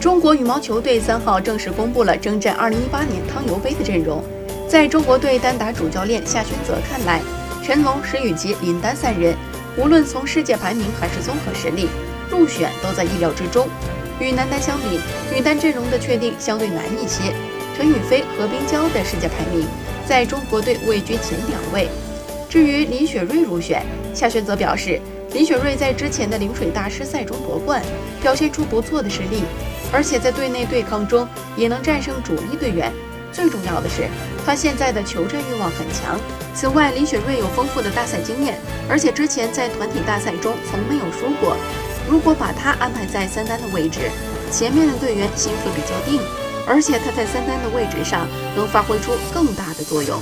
中国羽毛球队三号正式公布了征战2018年汤尤杯的阵容。在中国队单打主教练夏宣泽看来，陈龙、石宇奇、林丹三人，无论从世界排名还是综合实力，入选都在意料之中。与男单相比，女单阵容的确定相对难一些。陈雨菲、何冰娇的世界排名在中国队位居前两位。至于李雪芮入选，夏宣泽表示。李雪芮在之前的陵水大师赛中夺冠，表现出不错的实力，而且在队内对抗中也能战胜主力队员。最重要的是，他现在的求战欲望很强。此外，李雪芮有丰富的大赛经验，而且之前在团体大赛中从没有输过。如果把她安排在三单的位置，前面的队员心会比较定，而且她在三单的位置上能发挥出更大的作用。